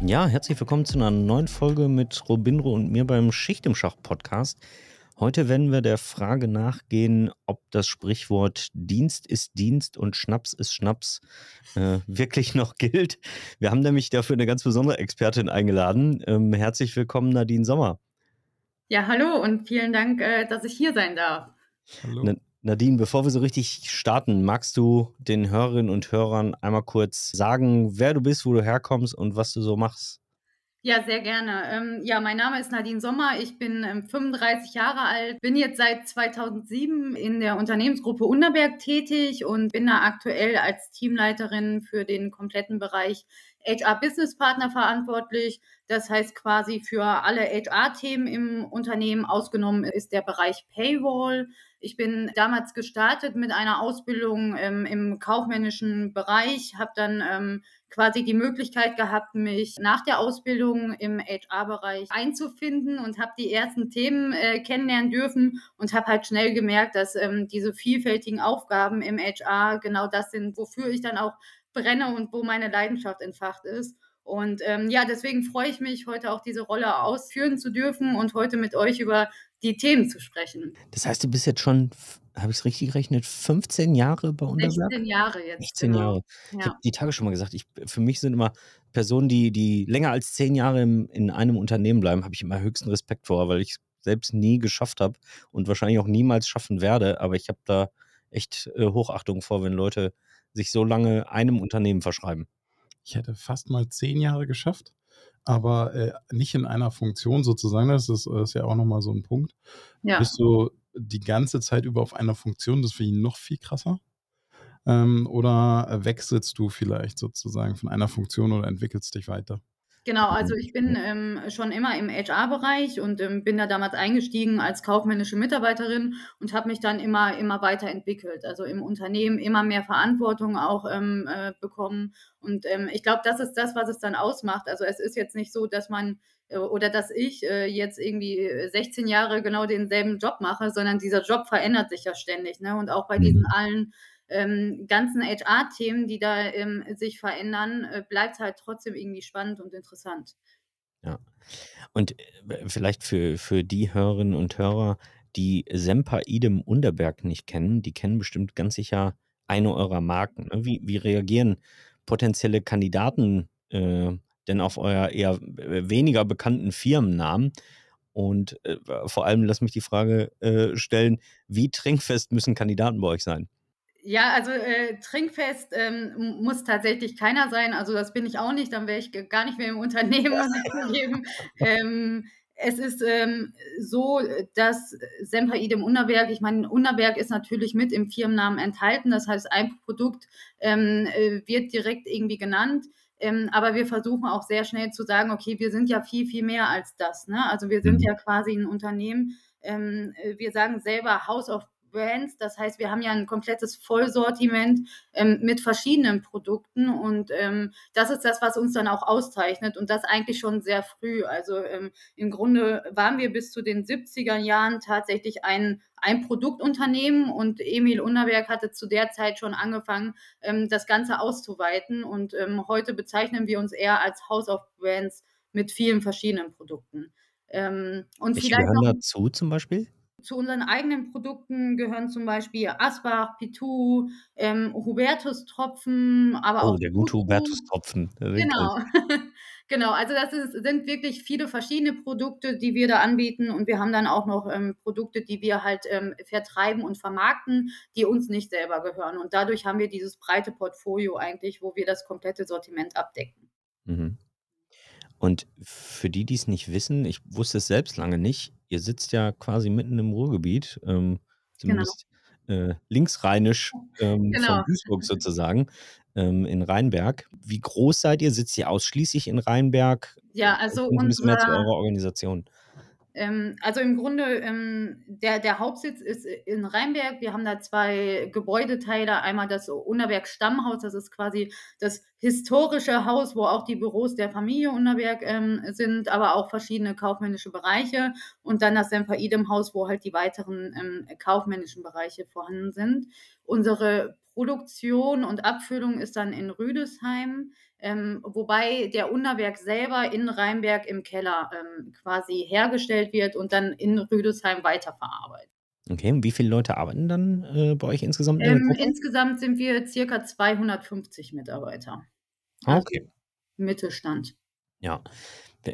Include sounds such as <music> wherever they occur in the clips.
Ja, herzlich willkommen zu einer neuen Folge mit Robinro und mir beim Schicht im Schach Podcast. Heute werden wir der Frage nachgehen, ob das Sprichwort Dienst ist Dienst und Schnaps ist Schnaps äh, wirklich noch gilt. Wir haben nämlich dafür eine ganz besondere Expertin eingeladen. Ähm, herzlich willkommen, Nadine Sommer. Ja, hallo und vielen Dank, äh, dass ich hier sein darf. Hallo. Na, Nadine, bevor wir so richtig starten, magst du den Hörerinnen und Hörern einmal kurz sagen, wer du bist, wo du herkommst und was du so machst? Ja, sehr gerne. Ähm, ja, mein Name ist Nadine Sommer. Ich bin ähm, 35 Jahre alt, bin jetzt seit 2007 in der Unternehmensgruppe Unterberg tätig und bin da aktuell als Teamleiterin für den kompletten Bereich HR Business Partner verantwortlich. Das heißt quasi für alle HR-Themen im Unternehmen ausgenommen ist der Bereich Paywall. Ich bin damals gestartet mit einer Ausbildung ähm, im kaufmännischen Bereich, habe dann ähm, quasi die Möglichkeit gehabt, mich nach der Ausbildung im HR-Bereich einzufinden und habe die ersten Themen äh, kennenlernen dürfen und habe halt schnell gemerkt, dass ähm, diese vielfältigen Aufgaben im HR genau das sind, wofür ich dann auch brenne und wo meine Leidenschaft entfacht ist. Und ähm, ja, deswegen freue ich mich, heute auch diese Rolle ausführen zu dürfen und heute mit euch über die Themen zu sprechen. Das heißt, du bist jetzt schon, habe ich es richtig gerechnet, 15 Jahre bei Unterberg? 16 Jahre jetzt. 16 genau. Jahre. Ja. Ich habe die Tage schon mal gesagt, ich, für mich sind immer Personen, die, die länger als 10 Jahre im, in einem Unternehmen bleiben, habe ich immer höchsten Respekt vor, weil ich es selbst nie geschafft habe und wahrscheinlich auch niemals schaffen werde. Aber ich habe da echt äh, Hochachtung vor, wenn Leute sich so lange einem Unternehmen verschreiben. Ich hätte fast mal zehn Jahre geschafft, aber äh, nicht in einer Funktion sozusagen. Das ist, das ist ja auch nochmal so ein Punkt. Ja. Bist du die ganze Zeit über auf einer Funktion, das finde ich noch viel krasser. Ähm, oder wechselst du vielleicht sozusagen von einer Funktion oder entwickelst dich weiter? Genau, also ich bin ähm, schon immer im HR-Bereich und ähm, bin da damals eingestiegen als kaufmännische Mitarbeiterin und habe mich dann immer, immer weiterentwickelt. Also im Unternehmen immer mehr Verantwortung auch ähm, äh, bekommen. Und ähm, ich glaube, das ist das, was es dann ausmacht. Also es ist jetzt nicht so, dass man äh, oder dass ich äh, jetzt irgendwie 16 Jahre genau denselben Job mache, sondern dieser Job verändert sich ja ständig. Ne? Und auch bei diesen mhm. allen ähm, ganzen HR-Themen, die da ähm, sich verändern, äh, bleibt halt trotzdem irgendwie spannend und interessant. Ja. Und äh, vielleicht für, für die Hörerinnen und Hörer, die Semper Idem Underberg nicht kennen, die kennen bestimmt ganz sicher eine eurer Marken. Ne? Wie, wie reagieren potenzielle Kandidaten äh, denn auf euer eher weniger bekannten Firmennamen? Und äh, vor allem lass mich die Frage äh, stellen, wie trinkfest müssen Kandidaten bei euch sein? Ja, also äh, trinkfest ähm, muss tatsächlich keiner sein. Also das bin ich auch nicht, dann wäre ich gar nicht mehr im Unternehmen, muss ich zugeben. Ähm, es ist ähm, so, dass Semper Idem Unterberg, ich meine, Unterberg ist natürlich mit im Firmennamen enthalten. Das heißt, ein Produkt ähm, äh, wird direkt irgendwie genannt. Ähm, aber wir versuchen auch sehr schnell zu sagen, okay, wir sind ja viel, viel mehr als das. Ne? Also wir sind mhm. ja quasi ein Unternehmen. Ähm, äh, wir sagen selber House of Brands. Das heißt, wir haben ja ein komplettes Vollsortiment ähm, mit verschiedenen Produkten und ähm, das ist das, was uns dann auch auszeichnet und das eigentlich schon sehr früh. Also ähm, im Grunde waren wir bis zu den 70er Jahren tatsächlich ein, ein Produktunternehmen und Emil Unterberg hatte zu der Zeit schon angefangen, ähm, das Ganze auszuweiten und ähm, heute bezeichnen wir uns eher als House of Brands mit vielen verschiedenen Produkten. Ähm, und Welche vielleicht noch, dazu zum Beispiel? Zu unseren eigenen Produkten gehören zum Beispiel Asbach, Pitou, ähm, Hubertus-Tropfen, aber oh, auch. Oh, der gute Hubertus-Tropfen. Genau. <laughs> genau, also das ist, sind wirklich viele verschiedene Produkte, die wir da anbieten und wir haben dann auch noch ähm, Produkte, die wir halt ähm, vertreiben und vermarkten, die uns nicht selber gehören. Und dadurch haben wir dieses breite Portfolio eigentlich, wo wir das komplette Sortiment abdecken. Mhm. Und für die, die es nicht wissen, ich wusste es selbst lange nicht, ihr sitzt ja quasi mitten im Ruhrgebiet, ähm, Genau. zumindest äh, linksrheinisch ähm, <laughs> genau. von Duisburg sozusagen ähm, in Rheinberg. Wie groß seid ihr? Sitzt ihr ausschließlich in Rheinberg? Ja, also ein bisschen mehr zu eurer Organisation. Ähm, also im Grunde, ähm, der, der Hauptsitz ist in Rheinberg. Wir haben da zwei Gebäudeteile. Einmal das Unterberg Stammhaus, das ist quasi das historische Haus, wo auch die Büros der Familie Unterberg ähm, sind, aber auch verschiedene kaufmännische Bereiche. Und dann das Semper Idem Haus, wo halt die weiteren ähm, kaufmännischen Bereiche vorhanden sind. Unsere Produktion und Abfüllung ist dann in Rüdesheim. Ähm, wobei der Unterberg selber in Rheinberg im Keller ähm, quasi hergestellt wird und dann in Rüdesheim weiterverarbeitet. Okay, und wie viele Leute arbeiten dann äh, bei euch insgesamt? Ähm, insgesamt sind wir circa 250 Mitarbeiter. Also okay. Mittelstand. Ja.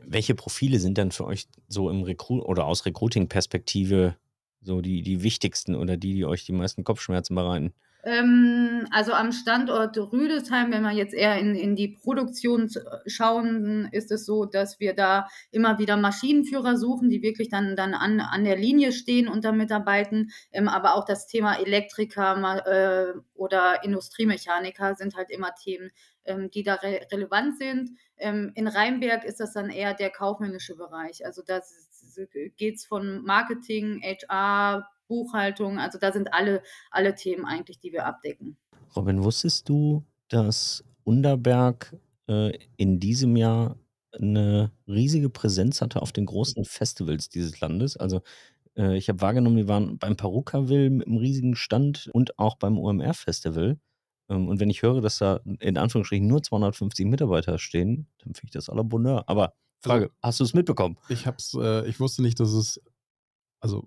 Welche Profile sind dann für euch so im Recru oder aus Recruiting-Perspektive so die, die wichtigsten oder die, die euch die meisten Kopfschmerzen bereiten? Ähm, also am Standort Rüdesheim, wenn wir jetzt eher in, in die Produktion schauen, ist es so, dass wir da immer wieder Maschinenführer suchen, die wirklich dann, dann an, an der Linie stehen und da mitarbeiten. Ähm, aber auch das Thema Elektriker äh, oder Industriemechaniker sind halt immer Themen, ähm, die da re relevant sind. Ähm, in Rheinberg ist das dann eher der kaufmännische Bereich. Also da geht es von Marketing, HR, Buchhaltung. Also da sind alle, alle Themen eigentlich, die wir abdecken. Robin, wusstest du, dass Underberg äh, in diesem Jahr eine riesige Präsenz hatte auf den großen Festivals dieses Landes? Also äh, ich habe wahrgenommen, die waren beim Perukaville mit einem riesigen Stand und auch beim OMR-Festival. Ähm, und wenn ich höre, dass da in Anführungsstrichen nur 250 Mitarbeiter stehen, dann finde ich das aller Bonheur. Aber Frage, also, hast du es mitbekommen? Ich hab's, äh, ich wusste nicht, dass es, also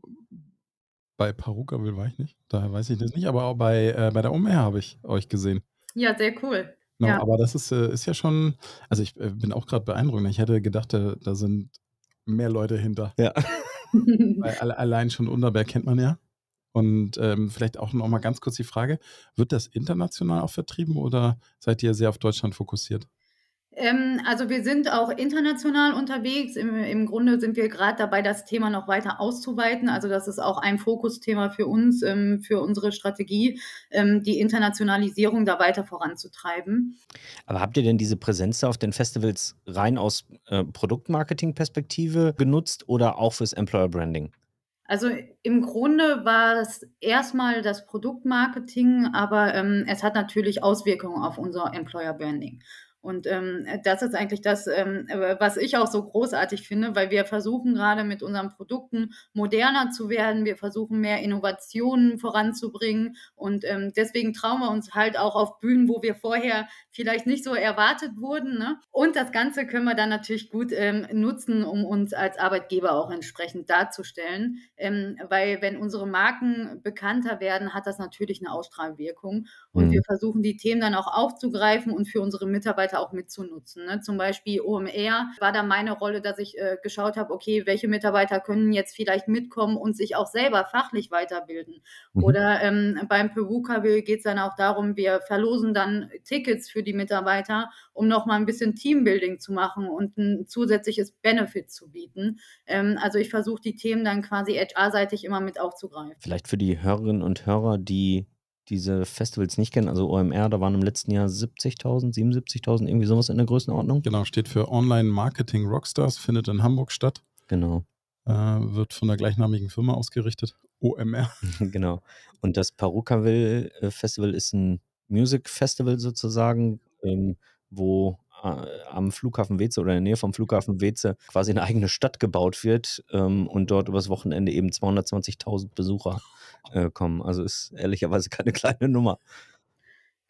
bei Perukaville war ich nicht, daher weiß ich das nicht, aber auch bei, äh, bei der OMR habe ich euch gesehen. Ja, sehr cool. Genau, ja. aber das ist, äh, ist ja schon, also ich äh, bin auch gerade beeindruckt. Ich hätte gedacht, da, da sind mehr Leute hinter. Ja. <laughs> Weil alle, allein schon Unterberg kennt man ja. Und ähm, vielleicht auch noch mal ganz kurz die Frage: Wird das international auch vertrieben oder seid ihr sehr auf Deutschland fokussiert? Ähm, also wir sind auch international unterwegs. Im, im Grunde sind wir gerade dabei, das Thema noch weiter auszuweiten. Also das ist auch ein Fokusthema für uns, ähm, für unsere Strategie, ähm, die Internationalisierung da weiter voranzutreiben. Aber habt ihr denn diese Präsenz auf den Festivals rein aus äh, Produktmarketing-Perspektive genutzt oder auch fürs Employer Branding? Also im Grunde war es erstmal das Produktmarketing, aber ähm, es hat natürlich Auswirkungen auf unser Employer Branding. Und ähm, das ist eigentlich das, ähm, was ich auch so großartig finde, weil wir versuchen gerade mit unseren Produkten moderner zu werden. Wir versuchen mehr Innovationen voranzubringen. Und ähm, deswegen trauen wir uns halt auch auf Bühnen, wo wir vorher vielleicht nicht so erwartet wurden. Ne? Und das Ganze können wir dann natürlich gut ähm, nutzen, um uns als Arbeitgeber auch entsprechend darzustellen. Ähm, weil wenn unsere Marken bekannter werden, hat das natürlich eine Ausstrahlwirkung. Und mhm. wir versuchen die Themen dann auch aufzugreifen und für unsere Mitarbeiter auch mitzunutzen. Ne? Zum Beispiel OMR war da meine Rolle, dass ich äh, geschaut habe, okay, welche Mitarbeiter können jetzt vielleicht mitkommen und sich auch selber fachlich weiterbilden. Mhm. Oder ähm, beim Peruka geht es dann auch darum, wir verlosen dann Tickets für die Mitarbeiter, um nochmal ein bisschen Teambuilding zu machen und ein zusätzliches Benefit zu bieten. Ähm, also ich versuche die Themen dann quasi HR-seitig immer mit aufzugreifen. Vielleicht für die Hörerinnen und Hörer, die diese Festivals nicht kennen, also OMR, da waren im letzten Jahr 70.000, 77.000, irgendwie sowas in der Größenordnung. Genau, steht für Online Marketing Rockstars, findet in Hamburg statt. Genau. Äh, wird von der gleichnamigen Firma ausgerichtet, OMR. <laughs> genau. Und das Perukaville äh, Festival ist ein Music Festival sozusagen, ähm, wo am Flughafen Weze oder in der Nähe vom Flughafen Weze quasi eine eigene Stadt gebaut wird ähm, und dort übers Wochenende eben 220.000 Besucher äh, kommen. Also ist ehrlicherweise keine <laughs> kleine Nummer.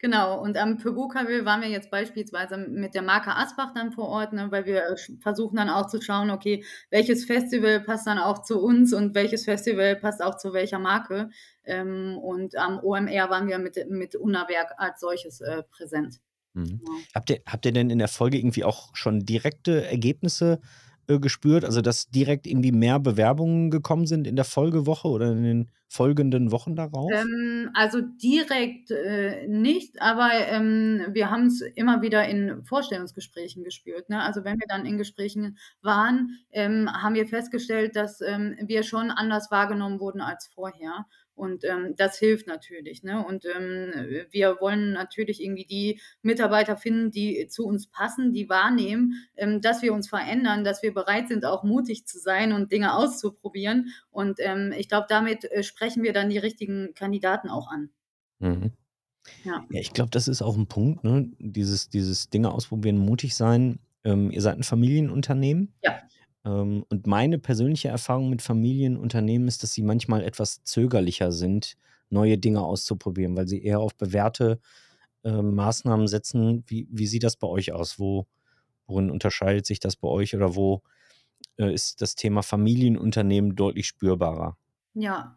Genau, und am Peruka-Will waren wir jetzt beispielsweise mit der Marke Asbach dann vor Ort, ne, weil wir äh, versuchen dann auch zu schauen, okay, welches Festival passt dann auch zu uns und welches Festival passt auch zu welcher Marke. Ähm, und am OMR waren wir mit, mit Unawerk als solches äh, präsent. Mhm. Habt, ihr, habt ihr denn in der Folge irgendwie auch schon direkte Ergebnisse äh, gespürt? Also, dass direkt irgendwie mehr Bewerbungen gekommen sind in der Folgewoche oder in den folgenden Wochen darauf? Ähm, also direkt äh, nicht, aber ähm, wir haben es immer wieder in Vorstellungsgesprächen gespürt. Ne? Also wenn wir dann in Gesprächen waren, ähm, haben wir festgestellt, dass ähm, wir schon anders wahrgenommen wurden als vorher. Und ähm, das hilft natürlich. Ne? Und ähm, wir wollen natürlich irgendwie die Mitarbeiter finden, die zu uns passen, die wahrnehmen, ähm, dass wir uns verändern, dass wir bereit sind, auch mutig zu sein und Dinge auszuprobieren. Und ähm, ich glaube, damit äh, sprechen wir dann die richtigen Kandidaten auch an. Mhm. Ja. ja, ich glaube, das ist auch ein Punkt, ne? Dieses, dieses Dinge ausprobieren, mutig sein. Ähm, ihr seid ein Familienunternehmen. Ja. Ähm, und meine persönliche Erfahrung mit Familienunternehmen ist, dass sie manchmal etwas zögerlicher sind, neue Dinge auszuprobieren, weil sie eher auf bewährte äh, Maßnahmen setzen. Wie, wie sieht das bei euch aus? Wo, worin unterscheidet sich das bei euch oder wo äh, ist das Thema Familienunternehmen deutlich spürbarer? Ja,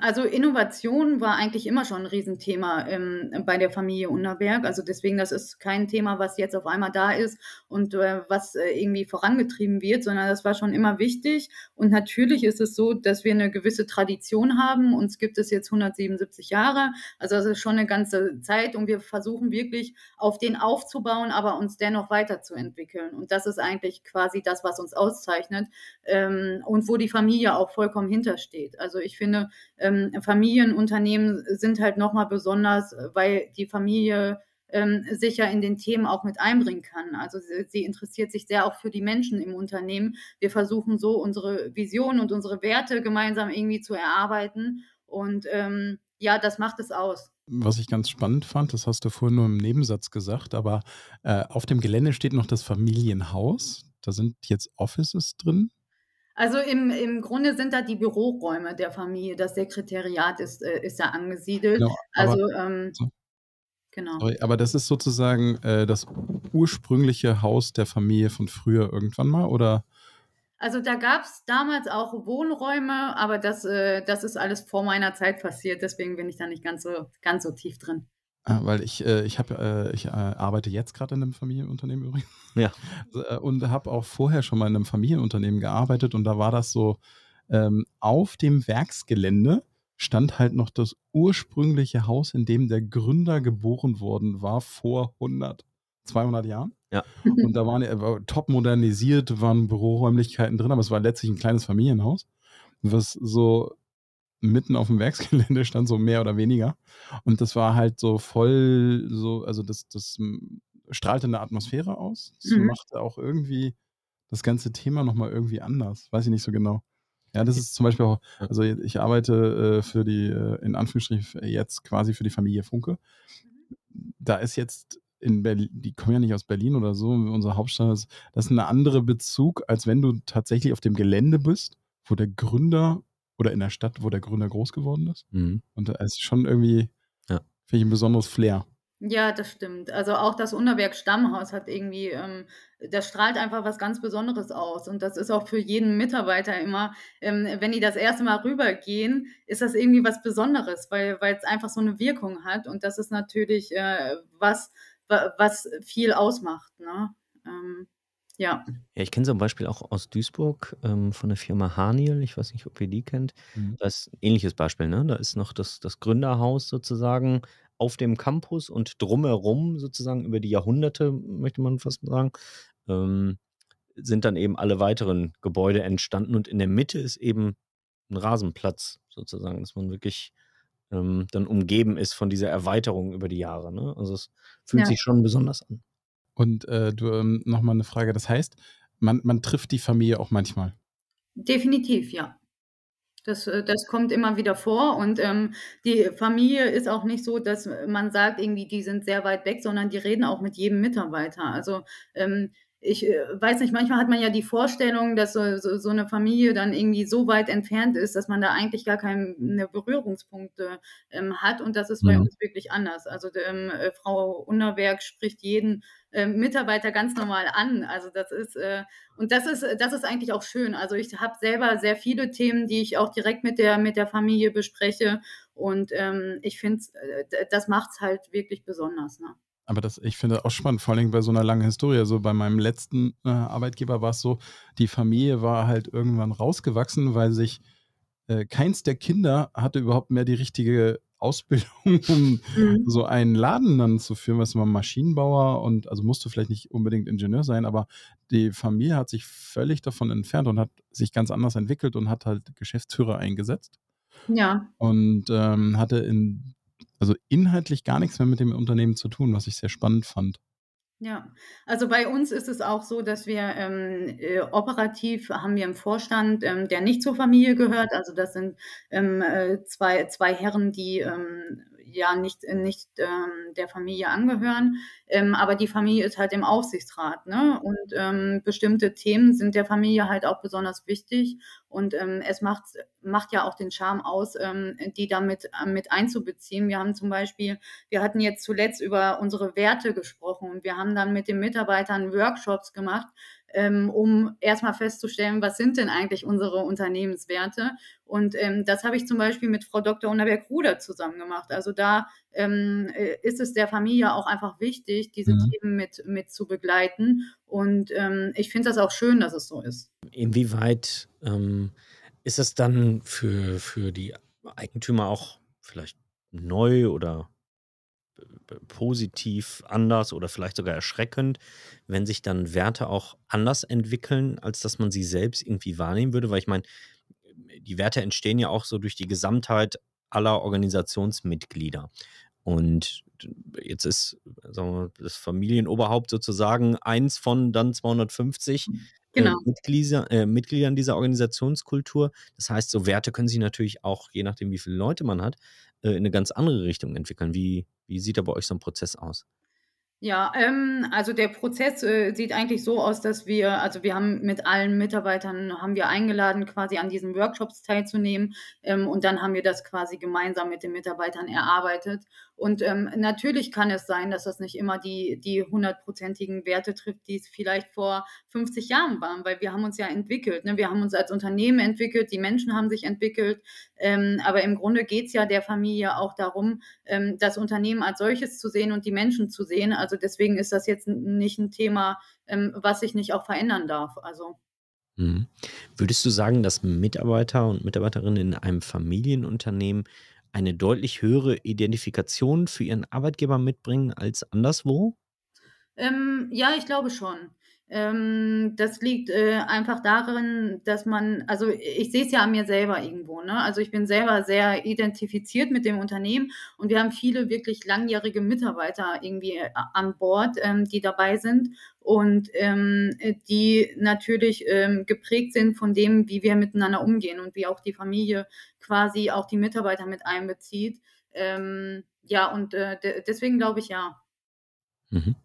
also Innovation war eigentlich immer schon ein Riesenthema ähm, bei der Familie Unterberg. Also deswegen, das ist kein Thema, was jetzt auf einmal da ist und äh, was äh, irgendwie vorangetrieben wird, sondern das war schon immer wichtig. Und natürlich ist es so, dass wir eine gewisse Tradition haben. Uns gibt es jetzt 177 Jahre. Also das ist schon eine ganze Zeit und wir versuchen wirklich auf den aufzubauen, aber uns dennoch weiterzuentwickeln. Und das ist eigentlich quasi das, was uns auszeichnet ähm, und wo die Familie auch vollkommen hintersteht. Also ich finde, ähm, Familienunternehmen sind halt nochmal besonders, weil die Familie ähm, sich ja in den Themen auch mit einbringen kann. Also sie, sie, interessiert sich sehr auch für die Menschen im Unternehmen. Wir versuchen so unsere Vision und unsere Werte gemeinsam irgendwie zu erarbeiten. Und ähm, ja, das macht es aus. Was ich ganz spannend fand, das hast du vorhin nur im Nebensatz gesagt, aber äh, auf dem Gelände steht noch das Familienhaus. Da sind jetzt Offices drin. Also im, im Grunde sind da die Büroräume der Familie, das Sekretariat ist, äh, ist da angesiedelt. Genau, also ähm, so. genau. Sorry, aber das ist sozusagen äh, das ursprüngliche Haus der Familie von früher irgendwann mal, oder? Also da gab es damals auch Wohnräume, aber das, äh, das ist alles vor meiner Zeit passiert, deswegen bin ich da nicht ganz so, ganz so tief drin. Ah, weil ich, äh, ich, hab, äh, ich äh, arbeite jetzt gerade in einem Familienunternehmen übrigens. Ja. <laughs> Äh, und habe auch vorher schon mal in einem Familienunternehmen gearbeitet und da war das so, ähm, auf dem Werksgelände stand halt noch das ursprüngliche Haus, in dem der Gründer geboren worden war vor 100, 200 Jahren. Ja. <laughs> Und da waren äh, top modernisiert, waren Büroräumlichkeiten drin, aber es war letztlich ein kleines Familienhaus, was so mitten auf dem Werksgelände stand, so mehr oder weniger. Und das war halt so voll, so, also das, das strahlte eine Atmosphäre aus. Das mhm. machte auch irgendwie das ganze Thema nochmal irgendwie anders. Weiß ich nicht so genau. Ja, das ist zum Beispiel auch, also ich arbeite äh, für die, äh, in Anführungsstrichen jetzt quasi für die Familie Funke. Da ist jetzt in Berlin, die kommen ja nicht aus Berlin oder so, unsere Hauptstadt ist, das ist ein anderer Bezug, als wenn du tatsächlich auf dem Gelände bist, wo der Gründer oder in der Stadt, wo der Gründer groß geworden ist. Mhm. Und da ist schon irgendwie, ja. finde ich, ein besonderes Flair. Ja, das stimmt. Also auch das Unterberg Stammhaus hat irgendwie, ähm, das strahlt einfach was ganz Besonderes aus. Und das ist auch für jeden Mitarbeiter immer, ähm, wenn die das erste Mal rübergehen, ist das irgendwie was Besonderes, weil es einfach so eine Wirkung hat. Und das ist natürlich äh, was, was viel ausmacht. Ne? Ähm, ja. Ja, ich kenne zum Beispiel auch aus Duisburg ähm, von der Firma Haniel. Ich weiß nicht, ob ihr die kennt. Mhm. Das ist ein ähnliches Beispiel. Ne? Da ist noch das, das Gründerhaus sozusagen auf dem Campus und drumherum sozusagen über die Jahrhunderte, möchte man fast sagen, ähm, sind dann eben alle weiteren Gebäude entstanden. Und in der Mitte ist eben ein Rasenplatz sozusagen, dass man wirklich ähm, dann umgeben ist von dieser Erweiterung über die Jahre. Ne? Also es fühlt ja. sich schon besonders an. Und äh, du, ähm, nochmal eine Frage. Das heißt, man, man trifft die Familie auch manchmal? Definitiv, ja. Das, äh, das kommt immer wieder vor und ähm, die Familie ist auch nicht so, dass man sagt, irgendwie, die sind sehr weit weg, sondern die reden auch mit jedem Mitarbeiter. Also ähm, ich äh, weiß nicht, manchmal hat man ja die Vorstellung, dass so, so, so, eine Familie dann irgendwie so weit entfernt ist, dass man da eigentlich gar keine Berührungspunkte ähm, hat und das ist bei mhm. uns wirklich anders. Also ähm, äh, Frau Unterberg spricht jeden äh, Mitarbeiter ganz normal an. Also das ist äh, und das ist das ist eigentlich auch schön. Also ich habe selber sehr viele Themen, die ich auch direkt mit der mit der Familie bespreche und ähm, ich finde, äh, das macht es halt wirklich besonders. Ne? Aber das, ich finde auch spannend, vor allem bei so einer langen Historie. Also bei meinem letzten äh, Arbeitgeber war es so, die Familie war halt irgendwann rausgewachsen, weil sich äh, keins der Kinder hatte überhaupt mehr die richtige Ausbildung, <laughs> um mhm. so einen Laden dann zu führen, was man Maschinenbauer und also musste vielleicht nicht unbedingt Ingenieur sein, aber die Familie hat sich völlig davon entfernt und hat sich ganz anders entwickelt und hat halt Geschäftsführer eingesetzt. Ja. Und ähm, hatte in, also inhaltlich gar nichts mehr mit dem Unternehmen zu tun, was ich sehr spannend fand. Ja, also bei uns ist es auch so, dass wir ähm, äh, operativ haben wir einen Vorstand, ähm, der nicht zur Familie gehört. Also das sind ähm, äh, zwei, zwei Herren, die ähm, ja nicht, nicht ähm, der Familie angehören. Ähm, aber die Familie ist halt im Aufsichtsrat. Ne? Und ähm, bestimmte Themen sind der Familie halt auch besonders wichtig. Und ähm, es macht, macht ja auch den Charme aus, ähm, die damit äh, mit einzubeziehen. Wir haben zum Beispiel, wir hatten jetzt zuletzt über unsere Werte gesprochen und wir haben dann mit den Mitarbeitern Workshops gemacht, ähm, um erstmal festzustellen, was sind denn eigentlich unsere Unternehmenswerte. Und ähm, das habe ich zum Beispiel mit Frau Dr. Unterberg-Ruder zusammen gemacht. Also da ähm, äh, ist es der Familie auch einfach wichtig, diese mhm. Themen mit, mit zu begleiten. Und ähm, ich finde das auch schön, dass es so ist. Inwieweit ähm, ist es dann für, für die Eigentümer auch vielleicht neu oder positiv anders oder vielleicht sogar erschreckend, wenn sich dann Werte auch anders entwickeln, als dass man sie selbst irgendwie wahrnehmen würde. Weil ich meine, die Werte entstehen ja auch so durch die Gesamtheit aller Organisationsmitglieder. Und jetzt ist wir, das Familienoberhaupt sozusagen eins von dann 250 äh, genau. äh, Mitglieder, äh, Mitgliedern dieser Organisationskultur. Das heißt, so Werte können sich natürlich auch, je nachdem, wie viele Leute man hat, äh, in eine ganz andere Richtung entwickeln. Wie, wie sieht da bei euch so ein Prozess aus? Ja, ähm, also der Prozess äh, sieht eigentlich so aus, dass wir, also wir haben mit allen Mitarbeitern haben wir eingeladen, quasi an diesen Workshops teilzunehmen ähm, und dann haben wir das quasi gemeinsam mit den Mitarbeitern erarbeitet und ähm, natürlich kann es sein, dass das nicht immer die, die hundertprozentigen Werte trifft, die es vielleicht vor 50 Jahren waren, weil wir haben uns ja entwickelt. Ne? Wir haben uns als Unternehmen entwickelt, die Menschen haben sich entwickelt. Ähm, aber im Grunde geht es ja der Familie auch darum, ähm, das Unternehmen als solches zu sehen und die Menschen zu sehen. Also deswegen ist das jetzt nicht ein Thema, ähm, was sich nicht auch verändern darf. Also. Mhm. Würdest du sagen, dass Mitarbeiter und Mitarbeiterinnen in einem Familienunternehmen eine deutlich höhere Identifikation für ihren Arbeitgeber mitbringen als anderswo? Ähm, ja, ich glaube schon. Ähm, das liegt äh, einfach darin, dass man, also ich sehe es ja an mir selber irgendwo, ne? Also ich bin selber sehr identifiziert mit dem Unternehmen und wir haben viele wirklich langjährige Mitarbeiter irgendwie äh, an Bord, ähm, die dabei sind und ähm, die natürlich ähm, geprägt sind von dem, wie wir miteinander umgehen und wie auch die Familie quasi auch die Mitarbeiter mit einbezieht. Ähm, ja, und äh, deswegen glaube ich ja. Mhm.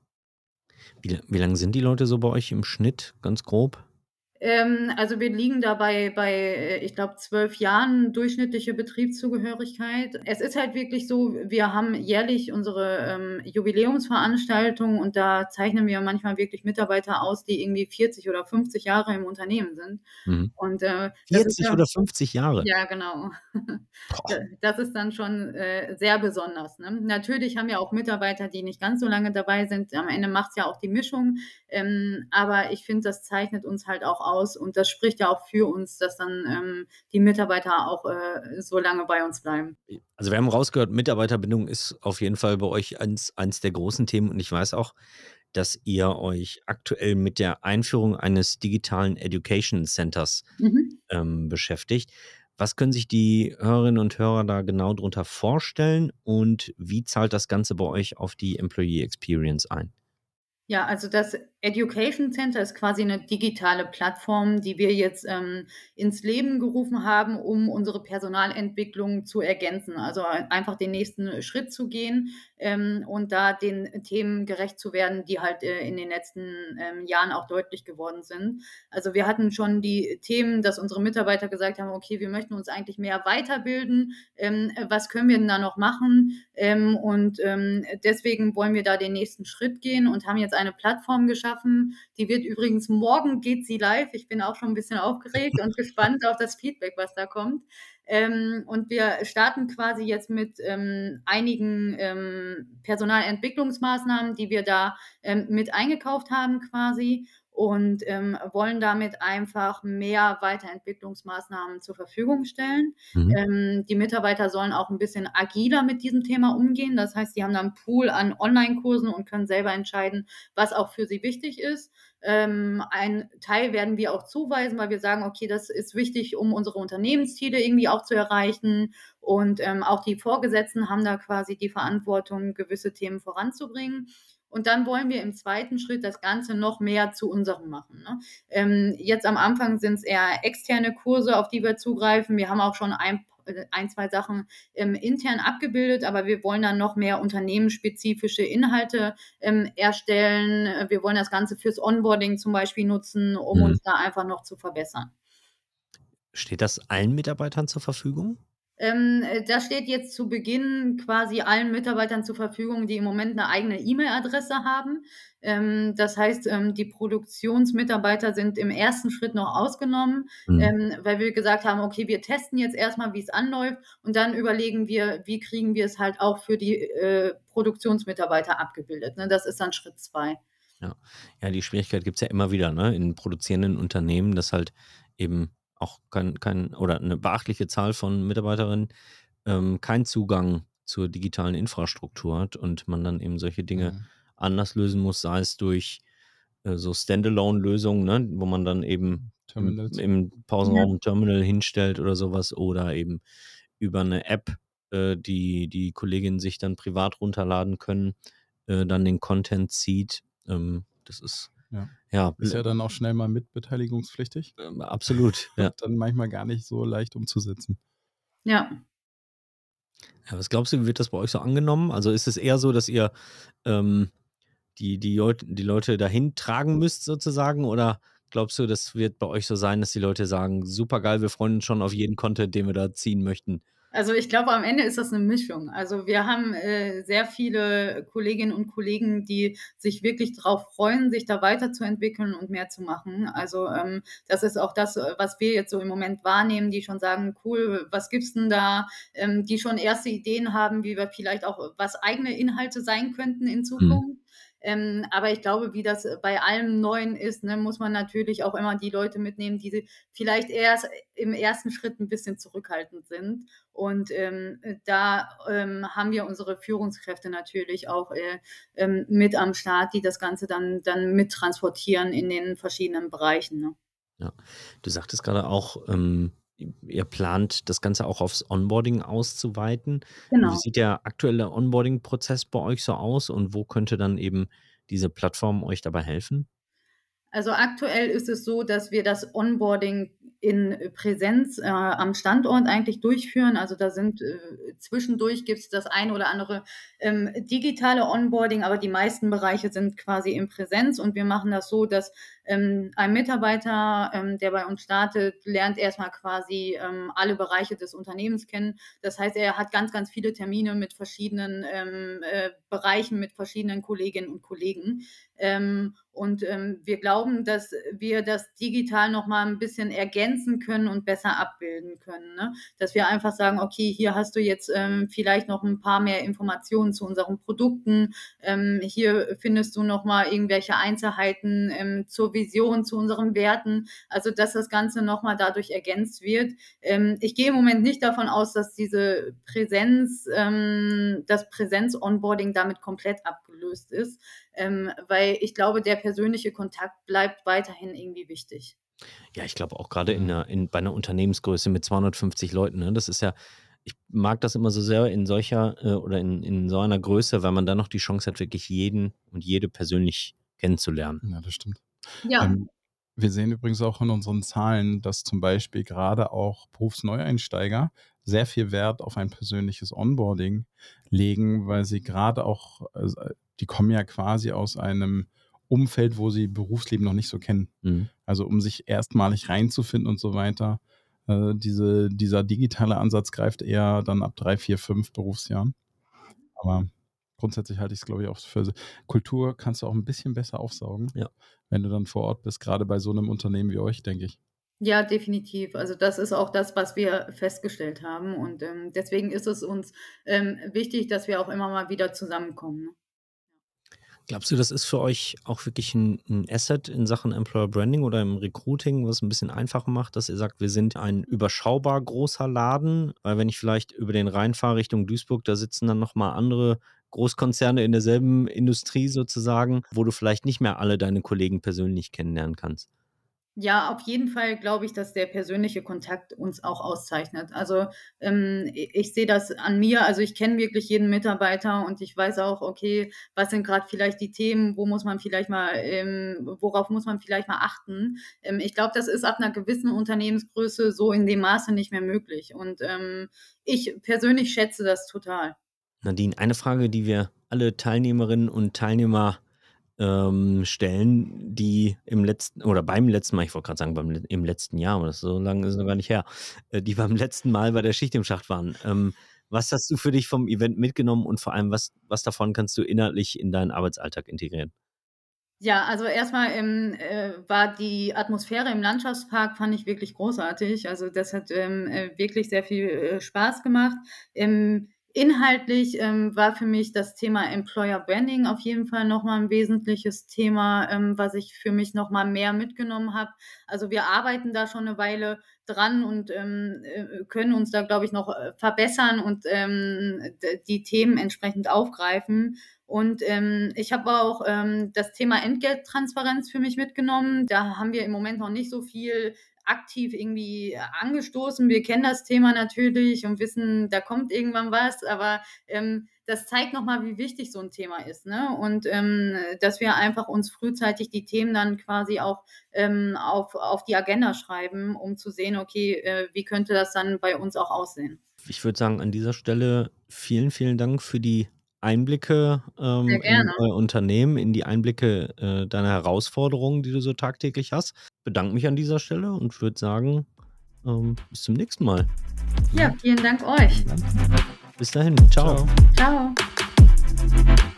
Wie, wie lange sind die Leute so bei euch im Schnitt, ganz grob? Ähm, also wir liegen dabei bei, äh, ich glaube, zwölf Jahren durchschnittliche Betriebszugehörigkeit. Es ist halt wirklich so, wir haben jährlich unsere ähm, Jubiläumsveranstaltung und da zeichnen wir manchmal wirklich Mitarbeiter aus, die irgendwie 40 oder 50 Jahre im Unternehmen sind. Mhm. Und, äh, 40 ja, oder 50 Jahre? Ja, genau. das ist dann schon äh, sehr besonders. Ne? Natürlich haben wir auch Mitarbeiter, die nicht ganz so lange dabei sind. Am Ende macht es ja auch die Mischung. Ähm, aber ich finde, das zeichnet uns halt auch aus aus. Und das spricht ja auch für uns, dass dann ähm, die Mitarbeiter auch äh, so lange bei uns bleiben. Also wir haben rausgehört, Mitarbeiterbindung ist auf jeden Fall bei euch eins, eins der großen Themen. Und ich weiß auch, dass ihr euch aktuell mit der Einführung eines digitalen Education Centers mhm. ähm, beschäftigt. Was können sich die Hörerinnen und Hörer da genau darunter vorstellen und wie zahlt das Ganze bei euch auf die Employee Experience ein? Ja, also das Education Center ist quasi eine digitale Plattform, die wir jetzt ähm, ins Leben gerufen haben, um unsere Personalentwicklung zu ergänzen. Also einfach den nächsten Schritt zu gehen ähm, und da den Themen gerecht zu werden, die halt äh, in den letzten ähm, Jahren auch deutlich geworden sind. Also wir hatten schon die Themen, dass unsere Mitarbeiter gesagt haben, okay, wir möchten uns eigentlich mehr weiterbilden. Ähm, was können wir denn da noch machen? Ähm, und ähm, deswegen wollen wir da den nächsten Schritt gehen und haben jetzt eine Plattform geschaffen. Die wird übrigens morgen geht sie live. Ich bin auch schon ein bisschen aufgeregt und gespannt auf das Feedback, was da kommt. Ähm, und wir starten quasi jetzt mit ähm, einigen ähm, Personalentwicklungsmaßnahmen, die wir da ähm, mit eingekauft haben quasi. Und ähm, wollen damit einfach mehr Weiterentwicklungsmaßnahmen zur Verfügung stellen. Mhm. Ähm, die Mitarbeiter sollen auch ein bisschen agiler mit diesem Thema umgehen. Das heißt, sie haben dann einen Pool an Online-Kursen und können selber entscheiden, was auch für sie wichtig ist. Ähm, ein Teil werden wir auch zuweisen, weil wir sagen, okay, das ist wichtig, um unsere Unternehmensziele irgendwie auch zu erreichen. Und ähm, auch die Vorgesetzten haben da quasi die Verantwortung, gewisse Themen voranzubringen. Und dann wollen wir im zweiten Schritt das Ganze noch mehr zu unserem machen. Ne? Ähm, jetzt am Anfang sind es eher externe Kurse, auf die wir zugreifen. Wir haben auch schon ein, äh, ein zwei Sachen ähm, intern abgebildet, aber wir wollen dann noch mehr unternehmensspezifische Inhalte ähm, erstellen. Wir wollen das Ganze fürs Onboarding zum Beispiel nutzen, um mhm. uns da einfach noch zu verbessern. Steht das allen Mitarbeitern zur Verfügung? Ähm, äh, das steht jetzt zu Beginn quasi allen Mitarbeitern zur Verfügung, die im Moment eine eigene E-Mail-Adresse haben. Ähm, das heißt, ähm, die Produktionsmitarbeiter sind im ersten Schritt noch ausgenommen, mhm. ähm, weil wir gesagt haben, okay, wir testen jetzt erstmal, wie es anläuft und dann überlegen wir, wie kriegen wir es halt auch für die äh, Produktionsmitarbeiter abgebildet. Ne? Das ist dann Schritt zwei. Ja, ja die Schwierigkeit gibt es ja immer wieder ne? in produzierenden Unternehmen, dass halt eben auch kein, kein oder eine beachtliche Zahl von Mitarbeiterinnen ähm, keinen Zugang zur digitalen Infrastruktur hat und man dann eben solche Dinge mhm. anders lösen muss, sei es durch äh, so Standalone-Lösungen, ne, wo man dann eben im, im, Pausenraum ja. ein Terminal hinstellt oder sowas oder eben über eine App, äh, die die Kolleginnen sich dann privat runterladen können, äh, dann den Content zieht. Ähm, das ist ja. ja. Ist ja dann auch schnell mal mitbeteiligungspflichtig. Ähm, absolut. <laughs> Ja. dann manchmal gar nicht so leicht umzusetzen. Ja. Ja, was glaubst du, wie wird das bei euch so angenommen? Also ist es eher so, dass ihr ähm, die, die, die Leute dahin tragen müsst, sozusagen? Oder glaubst du, das wird bei euch so sein, dass die Leute sagen, super geil, wir freuen uns schon auf jeden Content, den wir da ziehen möchten? Also ich glaube, am Ende ist das eine Mischung. Also wir haben äh, sehr viele Kolleginnen und Kollegen, die sich wirklich darauf freuen, sich da weiterzuentwickeln und mehr zu machen. Also ähm, das ist auch das, was wir jetzt so im Moment wahrnehmen, die schon sagen, cool, was gibt's denn da? Ähm, die schon erste Ideen haben, wie wir vielleicht auch, was eigene Inhalte sein könnten in mhm. Zukunft. Mhm. Ähm, aber ich glaube, wie das bei allem Neuen ist, ne, muss man natürlich auch immer die Leute mitnehmen, die vielleicht erst im ersten Schritt ein bisschen zurückhaltend sind. Und ähm, da ähm, haben wir unsere Führungskräfte natürlich auch äh, ähm, mit am Start, die das Ganze dann, dann mittransportieren in den verschiedenen Bereichen. Ne? Ja, du sagtest gerade auch, ähm, ihr plant das Ganze auch aufs Onboarding auszuweiten. Genau. Wie sieht der aktuelle Onboarding-Prozess bei euch so aus und wo könnte dann eben diese Plattform euch dabei helfen? Also aktuell ist es so, dass wir das Onboarding in Präsenz äh, am Standort eigentlich durchführen. Also da sind äh, zwischendurch gibt es das ein oder andere ähm, digitale Onboarding, aber die meisten Bereiche sind quasi in Präsenz und wir machen das so, dass ähm, ein Mitarbeiter, ähm, der bei uns startet, lernt erstmal quasi ähm, alle Bereiche des Unternehmens kennen. Das heißt, er hat ganz, ganz viele Termine mit verschiedenen ähm, äh, Bereichen, mit verschiedenen Kolleginnen und Kollegen. Und ähm, wir glauben, dass wir das digital nochmal ein bisschen ergänzen können und besser abbilden können. Ne? Dass wir einfach sagen, okay, hier hast du jetzt ähm, vielleicht noch ein paar mehr Informationen zu unseren Produkten. Ähm, hier findest du nochmal irgendwelche Einzelheiten ähm, zur Vision, zu unseren Werten. Also, dass das Ganze nochmal dadurch ergänzt wird. Ähm, ich gehe im Moment nicht davon aus, dass diese Präsenz, ähm, das Präsenz-Onboarding damit komplett abgelöst ist, ähm, weil ich glaube, der persönliche Kontakt bleibt weiterhin irgendwie wichtig. Ja, ich glaube auch gerade in, in, bei einer Unternehmensgröße mit 250 Leuten, ne, das ist ja, ich mag das immer so sehr in solcher äh, oder in, in so einer Größe, weil man dann noch die Chance hat, wirklich jeden und jede persönlich kennenzulernen. Ja, das stimmt. Ja. Ähm, wir sehen übrigens auch in unseren Zahlen, dass zum Beispiel gerade auch Berufsneueinsteiger sehr viel Wert auf ein persönliches Onboarding legen, weil sie gerade auch, also die kommen ja quasi aus einem Umfeld, wo sie Berufsleben noch nicht so kennen. Mhm. Also um sich erstmalig reinzufinden und so weiter. Äh, diese, dieser digitale Ansatz greift eher dann ab drei, vier, fünf Berufsjahren. Aber grundsätzlich halte ich es, glaube ich, auch für Kultur kannst du auch ein bisschen besser aufsaugen, ja. wenn du dann vor Ort bist, gerade bei so einem Unternehmen wie euch, denke ich. Ja, definitiv. Also das ist auch das, was wir festgestellt haben. Und ähm, deswegen ist es uns ähm, wichtig, dass wir auch immer mal wieder zusammenkommen. Glaubst du, das ist für euch auch wirklich ein, ein, Asset in Sachen Employer Branding oder im Recruiting, was ein bisschen einfacher macht, dass ihr sagt, wir sind ein überschaubar großer Laden? Weil wenn ich vielleicht über den Rhein fahre Richtung Duisburg, da sitzen dann nochmal andere Großkonzerne in derselben Industrie sozusagen, wo du vielleicht nicht mehr alle deine Kollegen persönlich kennenlernen kannst. Ja, auf jeden Fall glaube ich, dass der persönliche Kontakt uns auch auszeichnet. Also ähm, ich sehe das an mir, also ich kenne wirklich jeden Mitarbeiter und ich weiß auch, okay, was sind gerade vielleicht die Themen, wo muss man vielleicht mal, ähm, worauf muss man vielleicht mal achten. Ähm, ich glaube, das ist ab einer gewissen Unternehmensgröße so in dem Maße nicht mehr möglich. Und ähm, ich persönlich schätze das total. Nadine, eine Frage, die wir alle Teilnehmerinnen und Teilnehmer ähm, stellen, die im letzten oder beim letzten Mal, ich wollte gerade sagen, beim, im letzten Jahr, aber das so lange ist noch gar nicht her, äh, die beim letzten Mal bei der Schicht im Schacht waren. Ähm, was hast du für dich vom Event mitgenommen und vor allem, was, was davon kannst du inhaltlich in deinen Arbeitsalltag integrieren? Ja, also erstmal ähm, äh, war die Atmosphäre im Landschaftspark, fand ich wirklich großartig. Also das hat ähm, äh, wirklich sehr viel äh, Spaß gemacht. Ähm, Inhaltlich ähm, war für mich das Thema Employer Branding auf jeden Fall nochmal ein wesentliches Thema, ähm, was ich für mich nochmal mehr mitgenommen habe. Also wir arbeiten da schon eine Weile dran und ähm, äh, können uns da, glaube ich, noch äh, verbessern und ähm, die Themen entsprechend aufgreifen. Und ähm, ich habe auch ähm, das Thema Entgelttransparenz für mich mitgenommen. Da haben wir im Moment noch nicht so viel aktiv irgendwie angestoßen. Wir kennen das Thema natürlich und wissen, da kommt irgendwann was, aber ähm, das zeigt nochmal, wie wichtig so ein Thema ist. Ne? Und ähm, dass wir einfach uns frühzeitig die Themen dann quasi auch ähm, auf, auf die Agenda schreiben, um zu sehen, okay, äh, wie könnte das dann bei uns auch aussehen. Ich würde sagen, an dieser Stelle vielen, vielen Dank für die Einblicke ähm, in euer Unternehmen, in die Einblicke äh, deiner Herausforderungen, die du so tagtäglich hast. Bedanke mich an dieser Stelle und würde sagen, ähm, bis zum nächsten Mal. Ja, vielen Dank euch. Bis dahin. Ciao. Ciao. Ciao.